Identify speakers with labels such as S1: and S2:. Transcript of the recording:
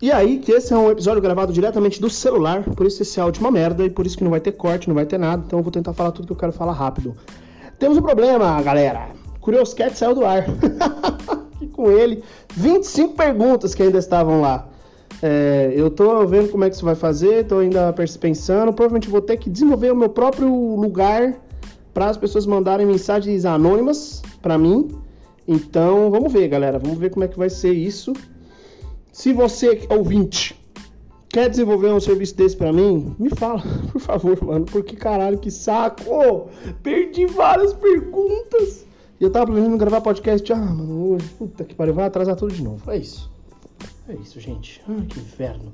S1: E aí, que esse é um episódio gravado diretamente do celular, por isso esse áudio é uma merda e por isso que não vai ter corte, não vai ter nada, então eu vou tentar falar tudo que eu quero falar rápido. Temos um problema, galera. Curioscat saiu do ar. e com ele, 25 perguntas que ainda estavam lá. É, eu tô vendo como é que isso vai fazer, tô ainda pensando. Provavelmente vou ter que desenvolver o meu próprio lugar para as pessoas mandarem mensagens anônimas para mim. Então, vamos ver, galera. Vamos ver como é que vai ser isso. Se você, ouvinte, quer desenvolver um serviço desse para mim, me fala, por favor, mano. Porque caralho, que saco! Oh, perdi várias perguntas. E eu tava planejando gravar podcast. Ah, mano, hoje, puta que pariu, vai atrasar tudo de novo. É isso. É isso, gente. Ah, que inferno.